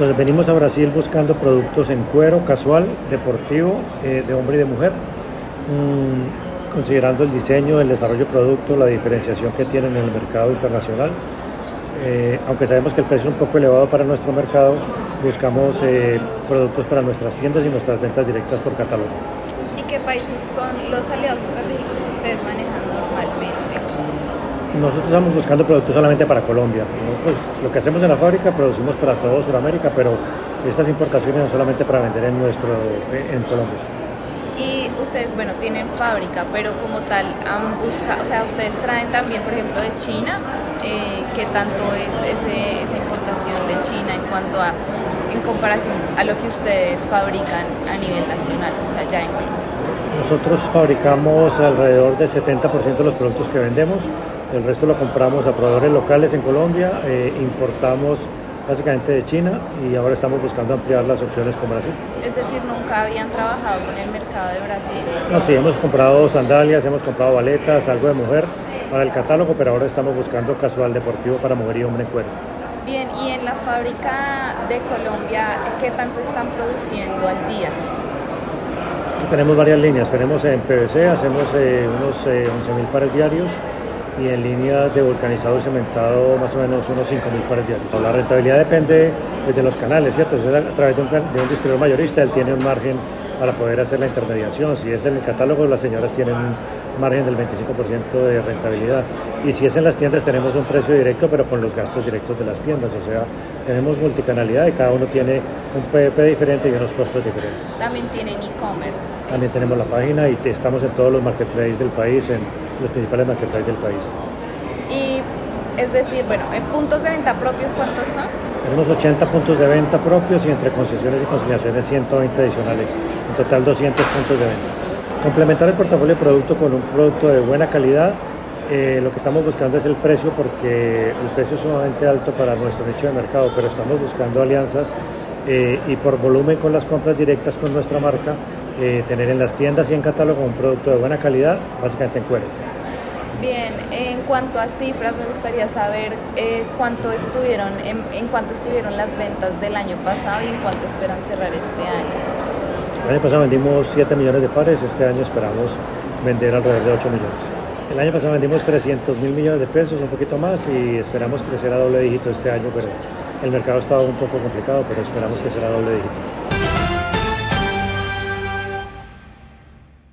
Entonces venimos a Brasil buscando productos en cuero, casual, deportivo, eh, de hombre y de mujer, mm, considerando el diseño, el desarrollo de producto, la diferenciación que tienen en el mercado internacional. Eh, aunque sabemos que el precio es un poco elevado para nuestro mercado, buscamos eh, productos para nuestras tiendas y nuestras ventas directas por catálogo. ¿Y qué países son los aliados estratégicos que ustedes manejan? Nosotros estamos buscando productos solamente para Colombia. Nosotros lo que hacemos en la fábrica producimos para todo Sudamérica, pero estas importaciones son solamente para vender en nuestro en Colombia. Y ustedes, bueno, tienen fábrica, pero como tal han buscado, o sea, ustedes traen también, por ejemplo, de China, eh, ¿qué tanto es ese, esa importación de China en cuanto a, en comparación a lo que ustedes fabrican a nivel nacional, o sea, ya en Colombia? Nosotros fabricamos alrededor del 70% de los productos que vendemos, el resto lo compramos a proveedores locales en Colombia, eh, importamos básicamente de China y ahora estamos buscando ampliar las opciones con Brasil. Es decir, nunca habían trabajado con el mercado de Brasil. No, sí, hemos comprado sandalias, hemos comprado baletas, algo de mujer para el catálogo, pero ahora estamos buscando casual deportivo para mujer y hombre en cuero. Bien, y en la fábrica de Colombia, ¿qué tanto están produciendo al día? tenemos varias líneas, tenemos en PVC, hacemos eh, unos eh, 11.000 pares diarios y en líneas de vulcanizado y cementado más o menos unos 5.000 pares diarios. La rentabilidad depende de los canales, ¿cierto? Si es a través de un, de un distribuidor mayorista, él tiene un margen para poder hacer la intermediación. Si es en el catálogo, las señoras tienen un margen del 25% de rentabilidad. Y si es en las tiendas, tenemos un precio directo, pero con los gastos directos de las tiendas. O sea, tenemos multicanalidad y cada uno tiene un PVP diferente y unos costos diferentes. También tienen e-commerce. También tenemos la página y estamos en todos los marketplaces del país, en los principales marketplaces del país. Y es decir, bueno, en puntos de venta propios, ¿cuántos son? Tenemos 80 puntos de venta propios y entre concesiones y consignaciones 120 adicionales, en total 200 puntos de venta. Complementar el portafolio de producto con un producto de buena calidad, eh, lo que estamos buscando es el precio porque el precio es sumamente alto para nuestro nicho de mercado, pero estamos buscando alianzas eh, y por volumen con las compras directas con nuestra marca, eh, tener en las tiendas y en catálogo un producto de buena calidad, básicamente en cuero. Bien, en cuanto a cifras, me gustaría saber eh, cuánto estuvieron, en, en, cuánto estuvieron las ventas del año pasado y en cuánto esperan cerrar este año. El año pasado vendimos 7 millones de pares, este año esperamos vender alrededor de 8 millones. El año pasado vendimos 300 mil millones de pesos, un poquito más, y esperamos crecer a doble dígito este año, pero el mercado estaba un poco complicado, pero esperamos crecer a doble dígito.